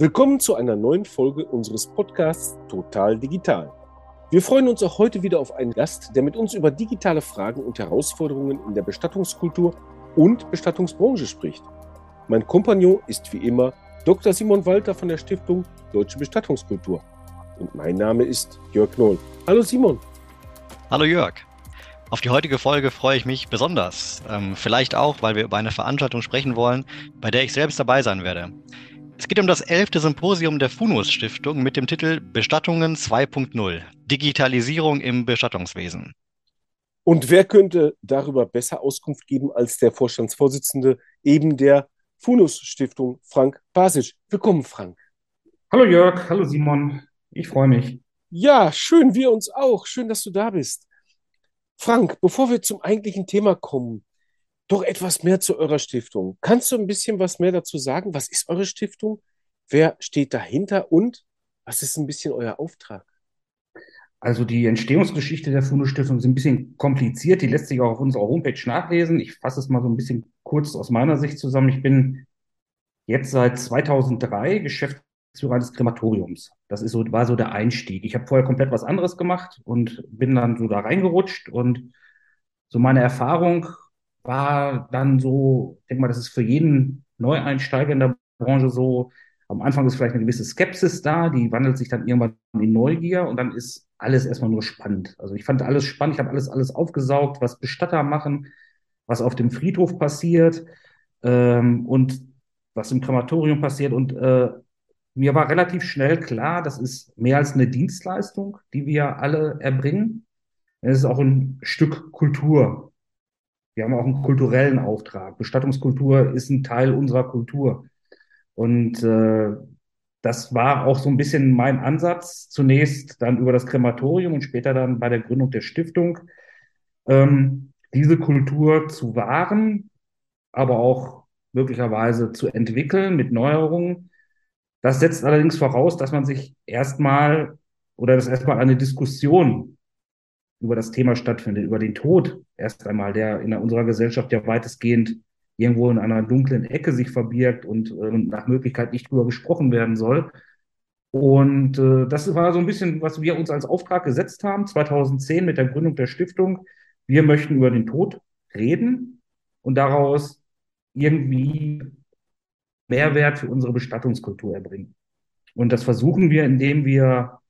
Willkommen zu einer neuen Folge unseres Podcasts Total Digital. Wir freuen uns auch heute wieder auf einen Gast, der mit uns über digitale Fragen und Herausforderungen in der Bestattungskultur und Bestattungsbranche spricht. Mein Kompagnon ist wie immer Dr. Simon Walter von der Stiftung Deutsche Bestattungskultur. Und mein Name ist Jörg Noll. Hallo Simon. Hallo Jörg. Auf die heutige Folge freue ich mich besonders. Ähm, vielleicht auch, weil wir über eine Veranstaltung sprechen wollen, bei der ich selbst dabei sein werde. Es geht um das elfte Symposium der Funus Stiftung mit dem Titel Bestattungen 2.0 Digitalisierung im Bestattungswesen. Und wer könnte darüber besser Auskunft geben als der Vorstandsvorsitzende eben der Funus Stiftung, Frank Basic? Willkommen, Frank. Hallo Jörg, hallo Simon, ich freue mich. Ja, schön, wir uns auch. Schön, dass du da bist. Frank, bevor wir zum eigentlichen Thema kommen, doch etwas mehr zu eurer Stiftung. Kannst du ein bisschen was mehr dazu sagen? Was ist eure Stiftung? Wer steht dahinter und was ist ein bisschen euer Auftrag? Also die Entstehungsgeschichte der Funo Stiftung ist ein bisschen kompliziert. Die lässt sich auch auf unserer Homepage nachlesen. Ich fasse es mal so ein bisschen kurz aus meiner Sicht zusammen. Ich bin jetzt seit 2003 Geschäftsführer eines Krematoriums. Das ist so, war so der Einstieg. Ich habe vorher komplett was anderes gemacht und bin dann so da reingerutscht und so meine Erfahrung war dann so, ich denke mal, das ist für jeden Neueinsteiger in der Branche so, am Anfang ist vielleicht eine gewisse Skepsis da, die wandelt sich dann irgendwann in Neugier und dann ist alles erstmal nur spannend. Also ich fand alles spannend, ich habe alles, alles aufgesaugt, was Bestatter machen, was auf dem Friedhof passiert ähm, und was im Krematorium passiert. Und äh, mir war relativ schnell klar, das ist mehr als eine Dienstleistung, die wir alle erbringen. Es ist auch ein Stück Kultur, wir haben auch einen kulturellen Auftrag. Bestattungskultur ist ein Teil unserer Kultur. Und äh, das war auch so ein bisschen mein Ansatz, zunächst dann über das Krematorium und später dann bei der Gründung der Stiftung, ähm, diese Kultur zu wahren, aber auch möglicherweise zu entwickeln mit Neuerungen. Das setzt allerdings voraus, dass man sich erstmal oder dass erstmal eine Diskussion über das Thema stattfindet, über den Tod erst einmal, der in unserer Gesellschaft ja weitestgehend irgendwo in einer dunklen Ecke sich verbirgt und äh, nach Möglichkeit nicht drüber gesprochen werden soll. Und äh, das war so ein bisschen, was wir uns als Auftrag gesetzt haben, 2010 mit der Gründung der Stiftung. Wir möchten über den Tod reden und daraus irgendwie Mehrwert für unsere Bestattungskultur erbringen. Und das versuchen wir, indem wir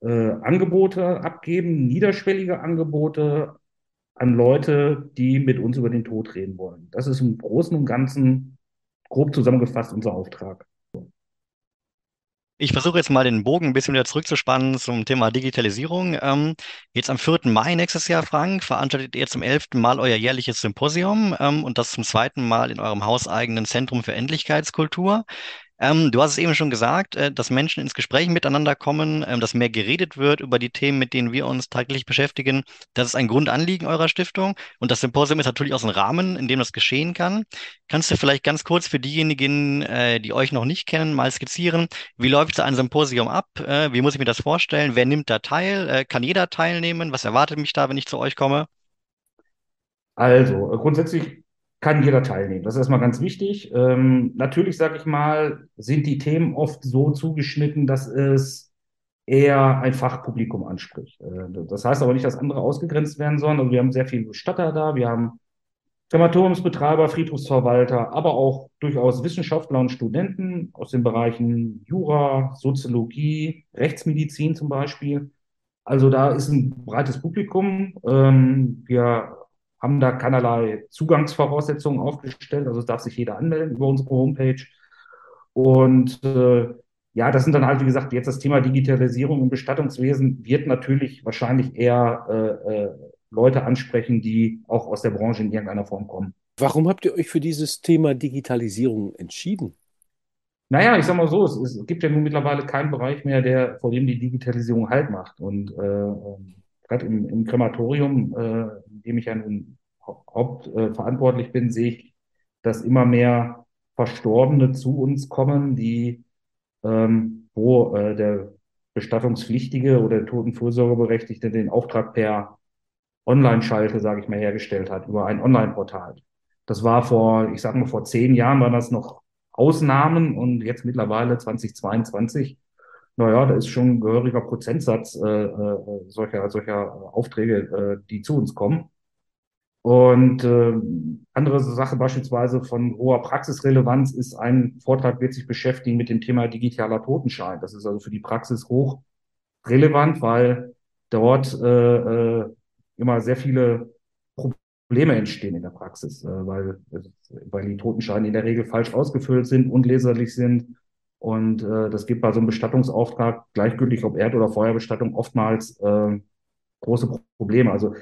äh, Angebote abgeben, niederschwellige Angebote an Leute, die mit uns über den Tod reden wollen. Das ist im Großen und Ganzen grob zusammengefasst unser Auftrag. Ich versuche jetzt mal den Bogen ein bisschen wieder zurückzuspannen zum Thema Digitalisierung. Ähm, jetzt am 4. Mai nächstes Jahr, Frank, veranstaltet ihr zum 11. Mal euer jährliches Symposium ähm, und das zum zweiten Mal in eurem hauseigenen Zentrum für Endlichkeitskultur. Ähm, du hast es eben schon gesagt, äh, dass Menschen ins Gespräch miteinander kommen, ähm, dass mehr geredet wird über die Themen, mit denen wir uns täglich beschäftigen. Das ist ein Grundanliegen eurer Stiftung. Und das Symposium ist natürlich auch so ein Rahmen, in dem das geschehen kann. Kannst du vielleicht ganz kurz für diejenigen, äh, die euch noch nicht kennen, mal skizzieren, wie läuft so ein Symposium ab? Äh, wie muss ich mir das vorstellen? Wer nimmt da teil? Äh, kann jeder teilnehmen? Was erwartet mich da, wenn ich zu euch komme? Also, grundsätzlich kann jeder teilnehmen. Das ist erstmal ganz wichtig. Ähm, natürlich, sage ich mal, sind die Themen oft so zugeschnitten, dass es eher ein Fachpublikum anspricht. Äh, das heißt aber nicht, dass andere ausgegrenzt werden sollen. Also wir haben sehr viele Bestatter da, wir haben Krematoriumsbetreiber, Friedhofsverwalter, aber auch durchaus Wissenschaftler und Studenten aus den Bereichen Jura, Soziologie, Rechtsmedizin zum Beispiel. Also da ist ein breites Publikum. Ähm, wir haben da keinerlei Zugangsvoraussetzungen aufgestellt. Also es darf sich jeder anmelden über unsere Homepage. Und äh, ja, das sind dann halt, wie gesagt, jetzt das Thema Digitalisierung im Bestattungswesen wird natürlich wahrscheinlich eher äh, äh, Leute ansprechen, die auch aus der Branche in irgendeiner Form kommen. Warum habt ihr euch für dieses Thema Digitalisierung entschieden? Naja, ich sag mal so, es, es gibt ja nun mittlerweile keinen Bereich mehr, der, vor dem die Digitalisierung Halt macht. Und äh, ähm, gerade im, im Krematorium, äh, dem ich ja nun hauptverantwortlich äh, bin, sehe ich, dass immer mehr Verstorbene zu uns kommen, die ähm, wo äh, der Bestattungspflichtige oder der Totenfürsorgeberechtigte den Auftrag per Online-Schalte, sage ich mal, hergestellt hat, über ein Online-Portal. Das war vor, ich sage mal, vor zehn Jahren war das noch Ausnahmen und jetzt mittlerweile 2022, naja, da ist schon ein gehöriger Prozentsatz äh, äh, solcher, solcher Aufträge, äh, die zu uns kommen. Und äh, andere Sache beispielsweise von hoher Praxisrelevanz ist, ein Vortrag wird sich beschäftigen mit dem Thema digitaler Totenschein. Das ist also für die Praxis hoch relevant, weil dort äh, äh, immer sehr viele Probleme entstehen in der Praxis, äh, weil, weil die Totenscheine in der Regel falsch ausgefüllt sind, unleserlich sind. Und äh, das gibt bei so einem Bestattungsauftrag, gleichgültig ob Erd- oder Feuerbestattung, oftmals äh, große Probleme. Also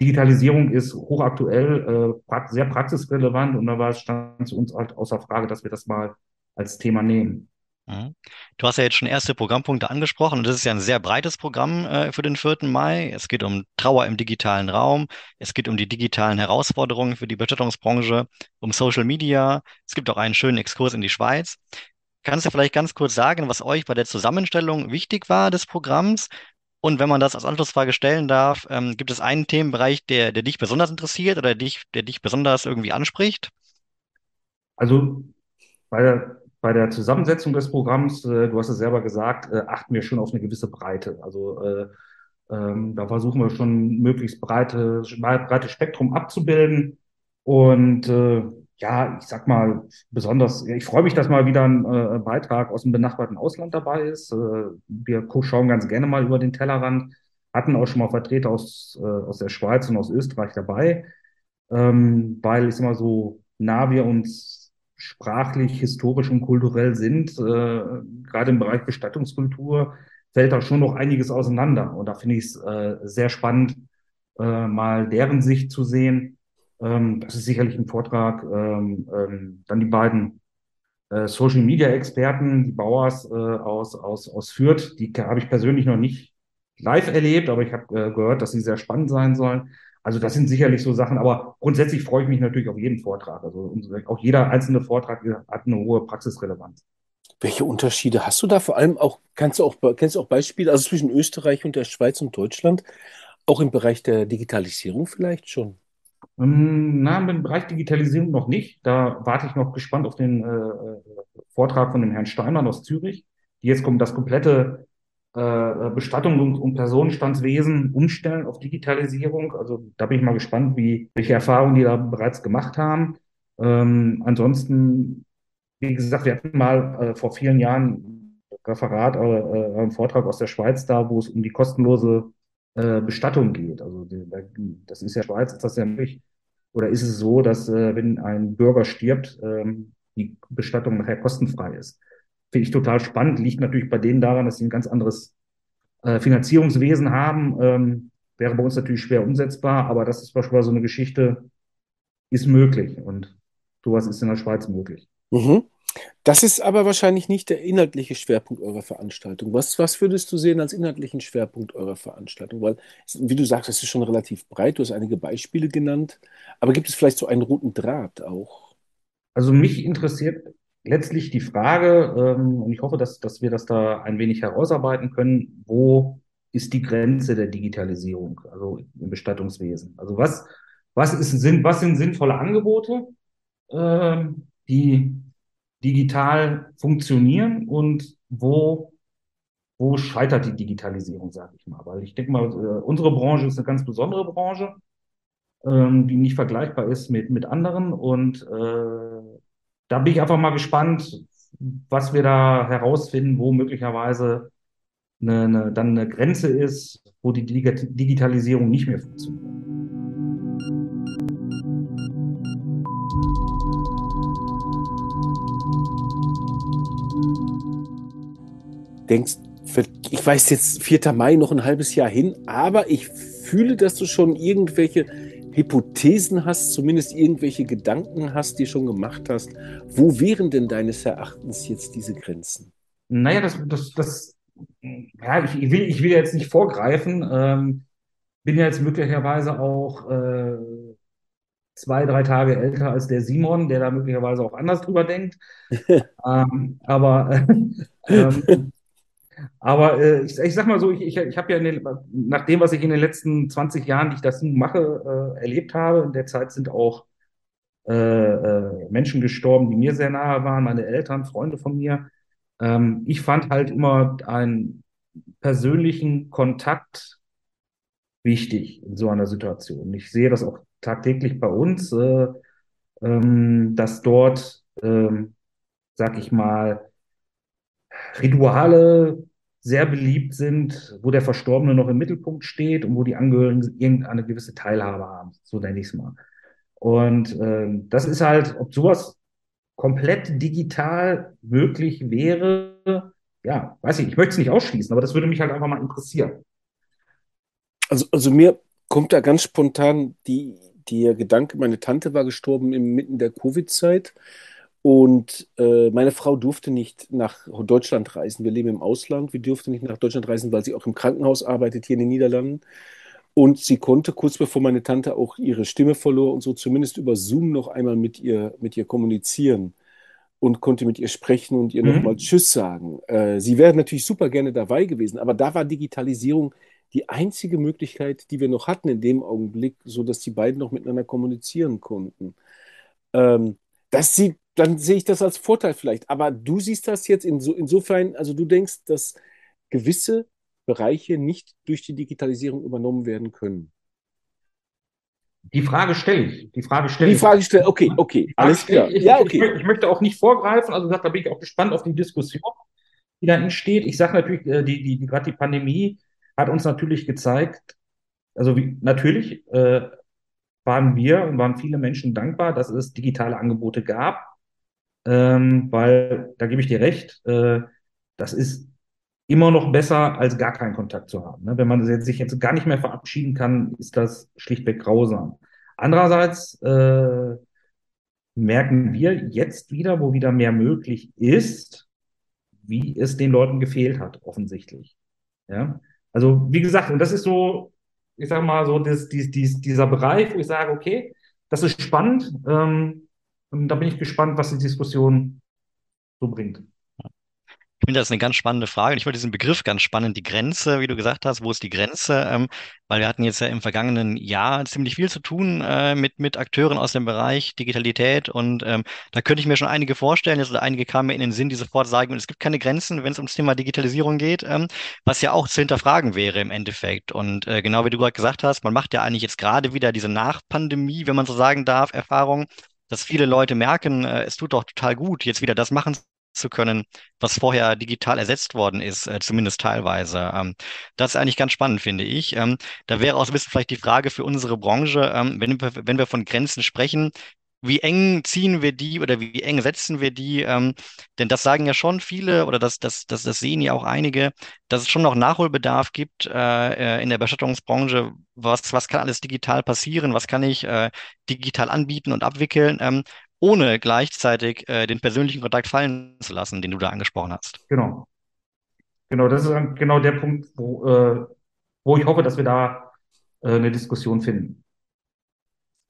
Digitalisierung ist hochaktuell, äh, sehr praxisrelevant und da war es stand zu uns halt außer Frage, dass wir das mal als Thema nehmen. Mhm. Du hast ja jetzt schon erste Programmpunkte angesprochen und das ist ja ein sehr breites Programm äh, für den 4. Mai. Es geht um Trauer im digitalen Raum, es geht um die digitalen Herausforderungen für die Bestattungsbranche, um Social Media. Es gibt auch einen schönen Exkurs in die Schweiz. Kannst du vielleicht ganz kurz sagen, was euch bei der Zusammenstellung wichtig war des Programms und wenn man das als Anschlussfrage stellen darf, ähm, gibt es einen Themenbereich, der, der dich besonders interessiert oder dich, der dich besonders irgendwie anspricht? Also bei der, bei der Zusammensetzung des Programms, äh, du hast es selber gesagt, äh, achten wir schon auf eine gewisse Breite. Also äh, ähm, da versuchen wir schon möglichst breite, breites Spektrum abzubilden. Und äh, ja, ich sag mal, besonders, ich freue mich, dass mal wieder ein äh, Beitrag aus dem benachbarten Ausland dabei ist. Äh, wir schauen ganz gerne mal über den Tellerrand, hatten auch schon mal Vertreter aus, äh, aus der Schweiz und aus Österreich dabei, ähm, weil es immer so nah wir uns sprachlich, historisch und kulturell sind, äh, gerade im Bereich Bestattungskultur, fällt da schon noch einiges auseinander. Und da finde ich es äh, sehr spannend, äh, mal deren Sicht zu sehen ähm, das ist sicherlich ein Vortrag. Ähm, ähm, dann die beiden äh, Social Media Experten, die Bauers äh, aus, aus, aus Fürth, die habe ich persönlich noch nicht live erlebt, aber ich habe äh, gehört, dass sie sehr spannend sein sollen. Also das sind sicherlich so Sachen, aber grundsätzlich freue ich mich natürlich auf jeden Vortrag. Also auch jeder einzelne Vortrag hat eine hohe Praxisrelevanz. Welche Unterschiede hast du da? Vor allem auch, kannst du auch, kennst du auch Beispiele, also zwischen Österreich und der Schweiz und Deutschland, auch im Bereich der Digitalisierung vielleicht schon? Ähm, na, im Bereich Digitalisierung noch nicht. Da warte ich noch gespannt auf den äh, äh, Vortrag von dem Herrn Steinmann aus Zürich, die jetzt kommt das komplette äh, Bestattung und, und Personenstandswesen umstellen auf Digitalisierung. Also da bin ich mal gespannt, wie, welche Erfahrungen die da bereits gemacht haben. Ähm, ansonsten, wie gesagt, wir hatten mal äh, vor vielen Jahren Referat, äh, äh, einen Vortrag aus der Schweiz da, wo es um die kostenlose äh, Bestattung geht. Also das ist ja Schweiz, ist das ja möglich. Oder ist es so, dass äh, wenn ein Bürger stirbt, ähm, die Bestattung nachher kostenfrei ist? Finde ich total spannend. Liegt natürlich bei denen daran, dass sie ein ganz anderes äh, Finanzierungswesen haben. Ähm, wäre bei uns natürlich schwer umsetzbar, aber das ist beispielsweise so eine Geschichte, ist möglich und sowas ist in der Schweiz möglich. Mhm. Das ist aber wahrscheinlich nicht der inhaltliche Schwerpunkt eurer Veranstaltung. Was, was würdest du sehen als inhaltlichen Schwerpunkt eurer Veranstaltung? Weil, wie du sagst, es ist schon relativ breit, du hast einige Beispiele genannt, aber gibt es vielleicht so einen roten Draht auch? Also mich interessiert letztlich die Frage, ähm, und ich hoffe, dass, dass wir das da ein wenig herausarbeiten können, wo ist die Grenze der Digitalisierung, also im Bestattungswesen? Also was, was, ist, sind, was sind sinnvolle Angebote, äh, die digital funktionieren und wo, wo scheitert die Digitalisierung, sage ich mal. Weil ich denke mal, äh, unsere Branche ist eine ganz besondere Branche, ähm, die nicht vergleichbar ist mit, mit anderen. Und äh, da bin ich einfach mal gespannt, was wir da herausfinden, wo möglicherweise eine, eine, dann eine Grenze ist, wo die Digitalisierung nicht mehr funktioniert. Denkst, ich weiß jetzt 4. Mai noch ein halbes Jahr hin, aber ich fühle, dass du schon irgendwelche Hypothesen hast, zumindest irgendwelche Gedanken hast, die schon gemacht hast. Wo wären denn deines Erachtens jetzt diese Grenzen? Naja, das, das, das ja, ich, will, ich will jetzt nicht vorgreifen. Ähm, bin ja jetzt möglicherweise auch äh, zwei, drei Tage älter als der Simon, der da möglicherweise auch anders drüber denkt. ähm, aber ähm, aber äh, ich, ich sag mal so, ich, ich, ich habe ja den, nach dem, was ich in den letzten 20 Jahren, die ich das mache, äh, erlebt habe, in der Zeit sind auch äh, äh, Menschen gestorben, die mir sehr nahe waren, meine Eltern, Freunde von mir. Ähm, ich fand halt immer einen persönlichen Kontakt wichtig in so einer Situation. Ich sehe das auch tagtäglich bei uns, äh, ähm, dass dort, ähm, sag ich mal, Rituale sehr beliebt sind, wo der Verstorbene noch im Mittelpunkt steht und wo die Angehörigen irgendeine gewisse Teilhabe haben, so nenne ich es mal. Und äh, das ist halt, ob sowas komplett digital möglich wäre, ja, weiß ich, ich möchte es nicht ausschließen, aber das würde mich halt einfach mal interessieren. Also, also mir kommt da ganz spontan die, der Gedanke, meine Tante war gestorben inmitten der Covid-Zeit und äh, meine Frau durfte nicht nach Deutschland reisen. Wir leben im Ausland. Wir durften nicht nach Deutschland reisen, weil sie auch im Krankenhaus arbeitet hier in den Niederlanden. Und sie konnte kurz bevor meine Tante auch ihre Stimme verlor und so zumindest über Zoom noch einmal mit ihr, mit ihr kommunizieren und konnte mit ihr sprechen und ihr mhm. nochmal Tschüss sagen. Äh, sie wäre natürlich super gerne dabei gewesen, aber da war Digitalisierung die einzige Möglichkeit, die wir noch hatten in dem Augenblick, so dass die beiden noch miteinander kommunizieren konnten. Ähm, das sieht, dann sehe ich das als Vorteil vielleicht. Aber du siehst das jetzt inso, insofern, also du denkst, dass gewisse Bereiche nicht durch die Digitalisierung übernommen werden können. Die Frage stelle ich. Die Frage stelle Die Frage stelle, okay, okay, alles klar. Ich, ja, okay. Ich, ich, möchte auch nicht vorgreifen, also da bin ich auch gespannt auf die Diskussion, die da entsteht. Ich sage natürlich, äh, die, die, die gerade die Pandemie hat uns natürlich gezeigt, also wie, natürlich äh, waren wir und waren viele Menschen dankbar, dass es digitale Angebote gab, ähm, weil da gebe ich dir recht, äh, das ist immer noch besser, als gar keinen Kontakt zu haben. Ne? Wenn man sich jetzt gar nicht mehr verabschieden kann, ist das schlichtweg grausam. Andererseits äh, merken wir jetzt wieder, wo wieder mehr möglich ist, wie es den Leuten gefehlt hat, offensichtlich. Ja? Also, wie gesagt, und das ist so, ich sag mal, so das, dies, dies, dieser Bereich, wo ich sage, okay, das ist spannend. Ähm, und da bin ich gespannt, was die Diskussion so bringt. Ich finde das eine ganz spannende Frage. Ich wollte diesen Begriff ganz spannend, die Grenze, wie du gesagt hast, wo ist die Grenze? Ähm, weil wir hatten jetzt ja im vergangenen Jahr ziemlich viel zu tun äh, mit, mit Akteuren aus dem Bereich Digitalität und ähm, da könnte ich mir schon einige vorstellen, jetzt oder einige kamen mir in den Sinn, die sofort sagen, es gibt keine Grenzen, wenn es ums Thema Digitalisierung geht, ähm, was ja auch zu hinterfragen wäre im Endeffekt. Und äh, genau wie du gerade gesagt hast, man macht ja eigentlich jetzt gerade wieder diese Nachpandemie, wenn man so sagen darf, Erfahrung dass viele Leute merken, äh, es tut doch total gut, jetzt wieder das machen zu können, was vorher digital ersetzt worden ist, äh, zumindest teilweise. Ähm, das ist eigentlich ganz spannend, finde ich. Ähm, da wäre auch ein bisschen vielleicht die Frage für unsere Branche, ähm, wenn wir, wenn wir von Grenzen sprechen, wie eng ziehen wir die oder wie eng setzen wir die? Ähm, denn das sagen ja schon viele oder das, das, das, das sehen ja auch einige, dass es schon noch Nachholbedarf gibt äh, äh in der Bestattungsbranche. Was, was kann alles digital passieren? Was kann ich äh, digital anbieten und abwickeln? Ähm, ohne gleichzeitig äh, den persönlichen Kontakt fallen zu lassen, den du da angesprochen hast. Genau. Genau, das ist genau der Punkt, wo, äh, wo ich hoffe, dass wir da äh, eine Diskussion finden.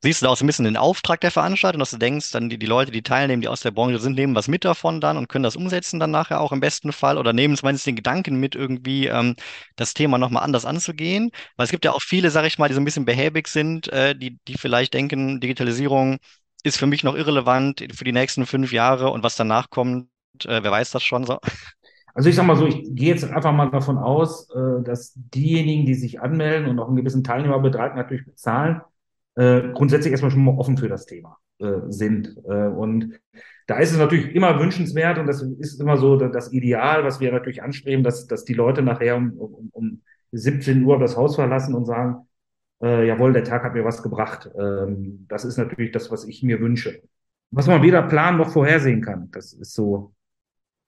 Siehst du da auch so ein bisschen den Auftrag der Veranstaltung, dass du denkst, dann die, die Leute, die teilnehmen, die aus der Branche sind, nehmen was mit davon dann und können das umsetzen dann nachher auch im besten Fall oder nehmen zumindest den Gedanken mit, irgendwie ähm, das Thema nochmal anders anzugehen? Weil es gibt ja auch viele, sag ich mal, die so ein bisschen behäbig sind, äh, die, die vielleicht denken, Digitalisierung ist für mich noch irrelevant für die nächsten fünf Jahre und was danach kommt, äh, wer weiß das schon so. Also ich sag mal so, ich gehe jetzt einfach mal davon aus, äh, dass diejenigen, die sich anmelden und auch einen gewissen Teilnehmerbetrag natürlich bezahlen, äh, grundsätzlich erstmal schon mal offen für das Thema äh, sind. Äh, und da ist es natürlich immer wünschenswert und das ist immer so das Ideal, was wir natürlich anstreben, dass, dass die Leute nachher um, um, um 17 Uhr das Haus verlassen und sagen, äh, jawohl, der Tag hat mir was gebracht. Ähm, das ist natürlich das, was ich mir wünsche. Was man weder planen noch vorhersehen kann. Das ist so.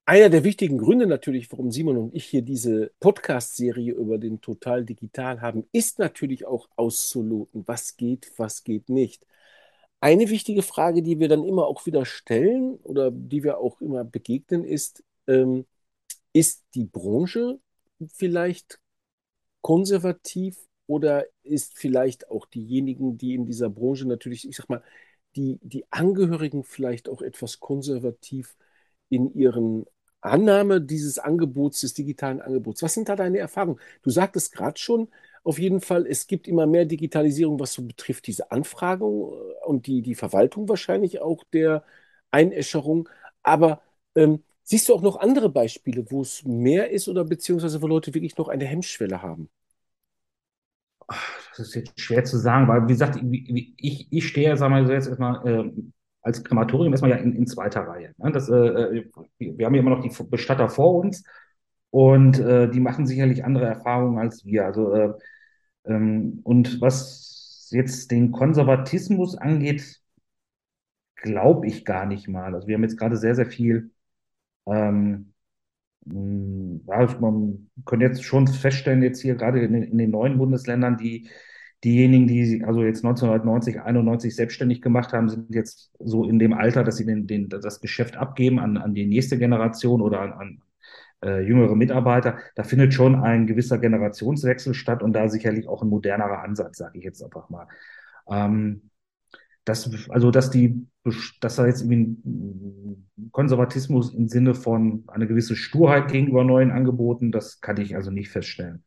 Einer der wichtigen Gründe natürlich, warum Simon und ich hier diese Podcast-Serie über den Total Digital haben, ist natürlich auch auszuloten, was geht, was geht nicht. Eine wichtige Frage, die wir dann immer auch wieder stellen oder die wir auch immer begegnen, ist, ähm, ist die Branche vielleicht konservativ oder ist vielleicht auch diejenigen, die in dieser Branche natürlich, ich sag mal, die, die Angehörigen vielleicht auch etwas konservativ in ihren Annahme dieses Angebots, des digitalen Angebots. Was sind da deine Erfahrungen? Du sagtest gerade schon, auf jeden Fall, es gibt immer mehr Digitalisierung, was so betrifft diese Anfragung äh, und die, die Verwaltung wahrscheinlich auch der Einäscherung. Aber ähm, siehst du auch noch andere Beispiele, wo es mehr ist oder beziehungsweise wo Leute wirklich noch eine Hemmschwelle haben? Das ist jetzt schwer zu sagen, weil, wie gesagt, ich, ich stehe, sagen wir jetzt erstmal, äh, als Krematorium erstmal ja in, in zweiter Reihe. Ne? Das, äh, äh wir haben ja immer noch die Bestatter vor uns und äh, die machen sicherlich andere Erfahrungen als wir. Also, äh, ähm, und was jetzt den Konservatismus angeht, glaube ich gar nicht mal. Also wir haben jetzt gerade sehr, sehr viel ähm, hm, ja, man kann jetzt schon feststellen, jetzt hier gerade in, in, den neuen Bundesländern, die diejenigen, die also jetzt 1990, 91 selbstständig gemacht haben, sind jetzt so in dem Alter, dass sie den, den, das Geschäft abgeben an, an die nächste Generation oder an, an äh, jüngere Mitarbeiter. Da findet schon ein gewisser Generationswechsel statt und da sicherlich auch ein modernerer Ansatz, sage ich jetzt einfach mal. Ähm, dass, also, dass die, dass da jetzt irgendwie ein Konservatismus im Sinne von eine gewisse Sturheit gegenüber neuen Angeboten, das kann ich also nicht feststellen.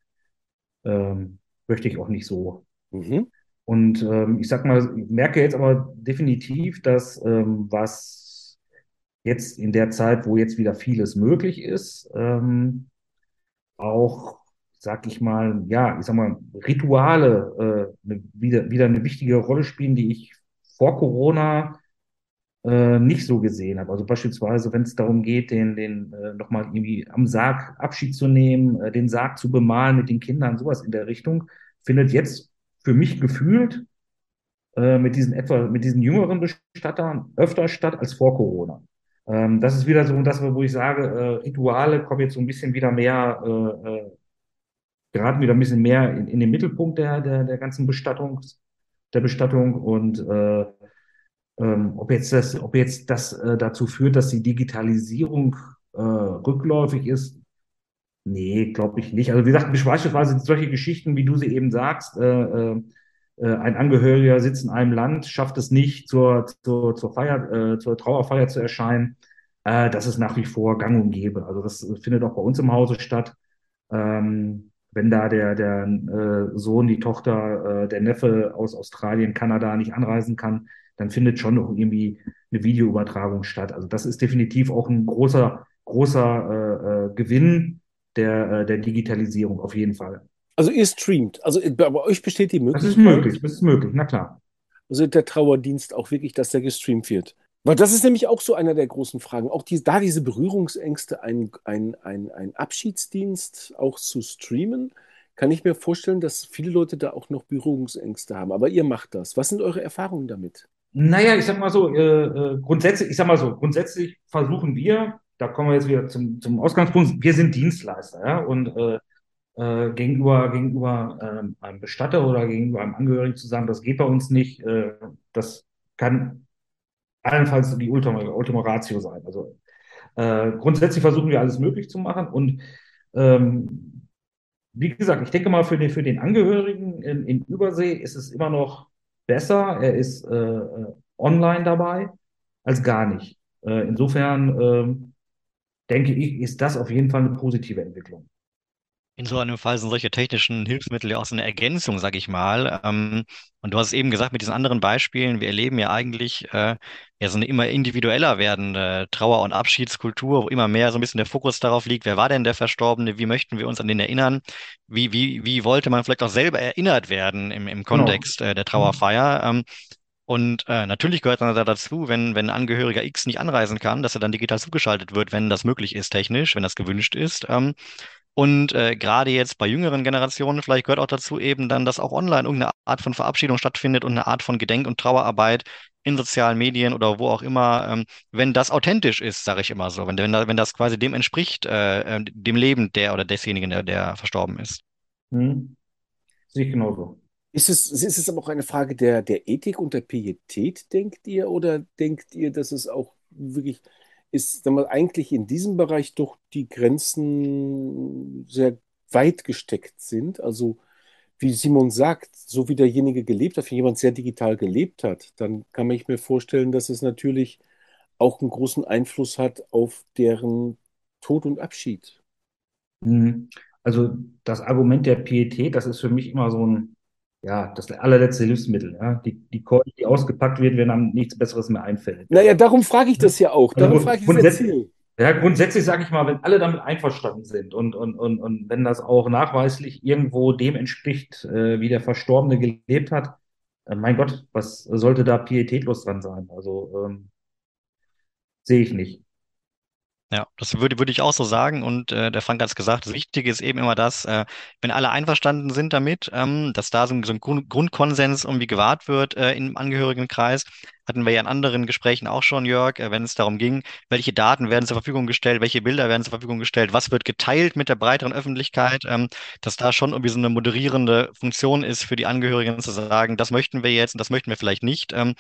Ähm, möchte ich auch nicht so. Mhm. Und ähm, ich sag mal, ich merke jetzt aber definitiv, dass ähm, was jetzt in der Zeit, wo jetzt wieder vieles möglich ist, ähm, auch, sag ich mal, ja, ich sag mal, Rituale äh, ne, wieder, wieder eine wichtige Rolle spielen, die ich vor Corona äh, nicht so gesehen habe. Also beispielsweise, wenn es darum geht, den, den äh, nochmal irgendwie am Sarg Abschied zu nehmen, äh, den Sarg zu bemalen mit den Kindern, sowas in der Richtung, findet jetzt für mich gefühlt äh, mit diesen etwa mit diesen jüngeren Bestattern öfter statt als vor Corona. Ähm, das ist wieder so das, wo ich sage, äh, Rituale kommen jetzt so ein bisschen wieder mehr, äh, geraten wieder ein bisschen mehr in, in den Mittelpunkt der, der, der ganzen Bestattungs, der Bestattung und äh, ähm, ob jetzt das, ob jetzt das äh, dazu führt, dass die Digitalisierung äh, rückläufig ist, nee, glaube ich nicht. Also wie gesagt, beispielsweise solche Geschichten, wie du sie eben sagst, äh, äh, äh, ein Angehöriger sitzt in einem Land, schafft es nicht, zur, zur, zur Feier, äh, zur Trauerfeier zu erscheinen. Äh, das ist nach wie vor gang und gäbe. Also das findet auch bei uns im Hause statt. Ähm, wenn da der, der äh, Sohn, die Tochter, äh, der Neffe aus Australien, Kanada nicht anreisen kann, dann findet schon noch irgendwie eine Videoübertragung statt. Also das ist definitiv auch ein großer, großer äh, äh, Gewinn der, äh, der Digitalisierung, auf jeden Fall. Also ihr streamt, also bei euch besteht die Möglichkeit. Das ist möglich, das ist möglich, na klar. Also der Trauerdienst auch wirklich, dass der gestreamt wird. Weil das ist nämlich auch so einer der großen Fragen. Auch die, da diese Berührungsängste, ein, ein, ein, ein Abschiedsdienst auch zu streamen, kann ich mir vorstellen, dass viele Leute da auch noch Berührungsängste haben. Aber ihr macht das. Was sind eure Erfahrungen damit? Naja, ich sag mal so, äh, äh, grundsätzlich, ich sag mal so, grundsätzlich versuchen wir, da kommen wir jetzt wieder zum, zum Ausgangspunkt, wir sind Dienstleister, ja, und äh, äh, gegenüber, gegenüber ähm, einem Bestatter oder gegenüber einem Angehörigen zu sagen, das geht bei uns nicht, äh, das kann allenfalls die Ultima, Ultima Ratio sein. Also äh, grundsätzlich versuchen wir alles möglich zu machen und ähm, wie gesagt, ich denke mal, für den, für den Angehörigen in, in Übersee ist es immer noch besser, er ist äh, äh online dabei, als gar nicht. Äh, insofern äh, denke ich, ist das auf jeden Fall eine positive Entwicklung. In so einem Fall sind solche technischen Hilfsmittel ja auch so eine Ergänzung, sag ich mal. Ähm, und du hast es eben gesagt, mit diesen anderen Beispielen, wir erleben ja eigentlich äh, ja so eine immer individueller werdende Trauer- und Abschiedskultur, wo immer mehr so ein bisschen der Fokus darauf liegt, wer war denn der Verstorbene, wie möchten wir uns an den erinnern, wie, wie, wie wollte man vielleicht auch selber erinnert werden im, im genau. Kontext äh, der Trauerfeier. Ähm, und äh, natürlich gehört dann da dazu, wenn, wenn Angehöriger X nicht anreisen kann, dass er dann digital zugeschaltet wird, wenn das möglich ist, technisch, wenn das gewünscht ist. Ähm, und äh, gerade jetzt bei jüngeren Generationen, vielleicht gehört auch dazu eben dann, dass auch online irgendeine Art von Verabschiedung stattfindet und eine Art von Gedenk- und Trauerarbeit in sozialen Medien oder wo auch immer, ähm, wenn das authentisch ist, sage ich immer so, wenn, wenn, wenn das quasi dem entspricht, äh, äh, dem Leben der oder desjenigen, der, der verstorben ist. Hm. Sehe ich genauso. Ist es, ist es aber auch eine Frage der, der Ethik und der Pietät, denkt ihr, oder denkt ihr, dass es auch wirklich ist sagen wir, eigentlich in diesem Bereich doch die Grenzen sehr weit gesteckt sind. Also wie Simon sagt, so wie derjenige gelebt hat, wenn jemand sehr digital gelebt hat, dann kann ich mir vorstellen, dass es natürlich auch einen großen Einfluss hat auf deren Tod und Abschied. Mhm. Also das Argument der Pietät, das ist für mich immer so ein, ja, das allerletzte Hilfsmittel. Ja? Die, die Keule, die ausgepackt wird, wenn einem nichts Besseres mehr einfällt. Naja, darum frage ich das ja auch. Darum frage ich grundsätzlich, ja, grundsätzlich sage ich mal, wenn alle damit einverstanden sind und, und, und, und wenn das auch nachweislich irgendwo dem entspricht, äh, wie der Verstorbene gelebt hat, äh, mein Gott, was sollte da pietätlos dran sein? Also ähm, sehe ich nicht. Ja, das würde, würde ich auch so sagen. Und äh, der Frank hat es gesagt, das Wichtige ist eben immer das, äh, wenn alle einverstanden sind damit, ähm, dass da so ein, so ein Grund, Grundkonsens irgendwie gewahrt wird äh, im Angehörigenkreis. Hatten wir ja in anderen Gesprächen auch schon, Jörg, äh, wenn es darum ging, welche Daten werden zur Verfügung gestellt, welche Bilder werden zur Verfügung gestellt, was wird geteilt mit der breiteren Öffentlichkeit, ähm, dass da schon irgendwie so eine moderierende Funktion ist für die Angehörigen zu sagen, das möchten wir jetzt und das möchten wir vielleicht nicht. Ähm,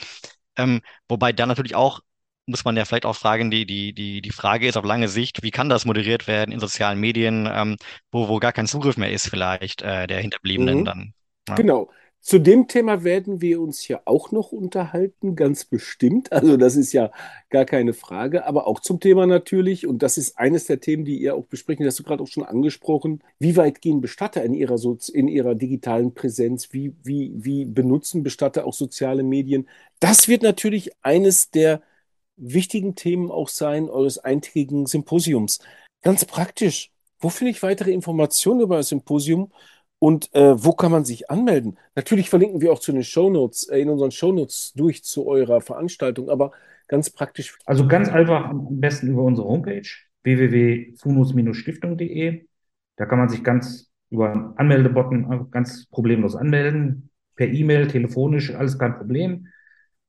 ähm, wobei dann natürlich auch muss man ja vielleicht auch fragen, die, die, die, die Frage ist auf lange Sicht, wie kann das moderiert werden in sozialen Medien, ähm, wo, wo gar kein Zugriff mehr ist, vielleicht äh, der Hinterbliebenen Mhm. dann. Ja. Genau. Zu dem Thema werden wir uns ja auch noch unterhalten, ganz bestimmt. Also das ist ja gar keine Frage. Aber auch zum Thema natürlich, und das ist eines der Themen, die ihr auch besprechen, das hast du gerade auch schon angesprochen. Wie weit gehen Bestatter in ihrer, Sozi in ihrer digitalen Präsenz? Wie, wie, wie benutzen Bestatter auch soziale Medien? Das wird natürlich eines der wichtigen Themen auch sein eures eintägigen Symposiums. Ganz praktisch. Wo finde ich weitere Informationen über das Symposium? Und äh, wo kann man sich anmelden? Natürlich verlinken wir auch zu den Shownotes, äh, in unseren Shownotes durch zu eurer Veranstaltung, aber ganz praktisch. Also ganz einfach am besten über unsere Homepage www.funus-stiftung.de. Da kann man sich ganz über einen Anmeldebutton einfach ganz problemlos anmelden. Per E-Mail, telefonisch, alles kein Problem.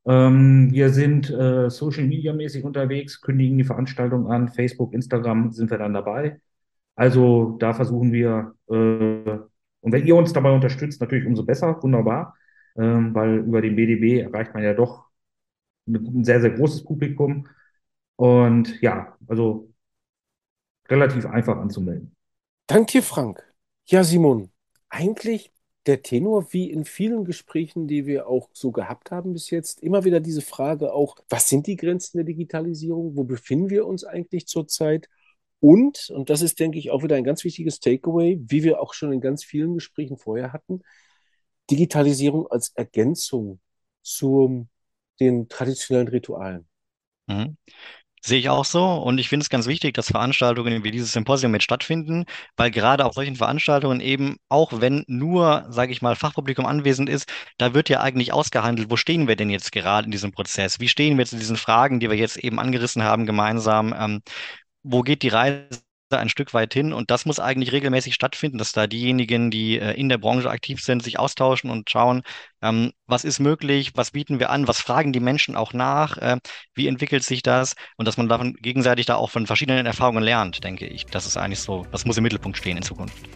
Ähm, wir sind äh, Social Media mäßig unterwegs, kündigen die Veranstaltung an. Facebook, Instagram sind wir dann dabei. Also da versuchen wir, äh, und wenn ihr uns dabei unterstützt, natürlich umso besser, wunderbar, ähm, weil über den BDB erreicht man ja doch ein sehr, sehr großes Publikum. Und ja, also relativ einfach anzumelden. Danke Frank. Ja, Simon, eigentlich der Tenor, wie in vielen Gesprächen, die wir auch so gehabt haben bis jetzt, immer wieder diese Frage auch, was sind die Grenzen der Digitalisierung? Wo befinden wir uns eigentlich zurzeit? Und, und das ist, denke ich, auch wieder ein ganz wichtiges Takeaway, wie wir auch schon in ganz vielen Gesprächen vorher hatten, Digitalisierung als Ergänzung zu den traditionellen Ritualen. Mhm. Sehe ich auch so. Und ich finde es ganz wichtig, dass Veranstaltungen wie dieses Symposium mit stattfinden, weil gerade auf solchen Veranstaltungen eben, auch wenn nur, sage ich mal, Fachpublikum anwesend ist, da wird ja eigentlich ausgehandelt, wo stehen wir denn jetzt gerade in diesem Prozess? Wie stehen wir zu diesen Fragen, die wir jetzt eben angerissen haben, gemeinsam? Ähm, wo geht die Reise ein Stück weit hin? Und das muss eigentlich regelmäßig stattfinden, dass da diejenigen, die äh, in der Branche aktiv sind, sich austauschen und schauen, ähm, was ist möglich, was bieten wir an, was fragen die Menschen auch nach, äh, wie entwickelt sich das und dass man davon gegenseitig da auch von verschiedenen Erfahrungen lernt, denke ich. Das ist eigentlich so, das muss im Mittelpunkt stehen in Zukunft.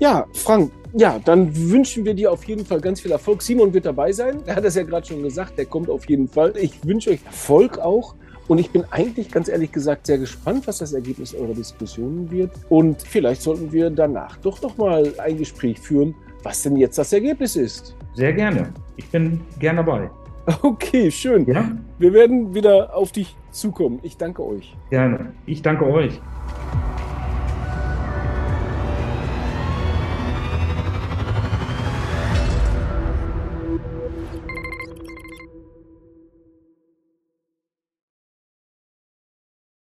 Ja, Frank, ja, dann wünschen wir dir auf jeden Fall ganz viel Erfolg. Simon wird dabei sein. Er hat es ja gerade schon gesagt, der kommt auf jeden Fall. Ich wünsche euch Erfolg auch. Und ich bin eigentlich ganz ehrlich gesagt sehr gespannt, was das Ergebnis eurer Diskussionen wird. Und vielleicht sollten wir danach doch noch mal ein Gespräch führen, was denn jetzt das Ergebnis ist. Sehr gerne. Ich bin gern dabei. Okay, schön. Ja, Wir werden wieder auf dich zukommen. Ich danke euch. gerne. Ich danke euch.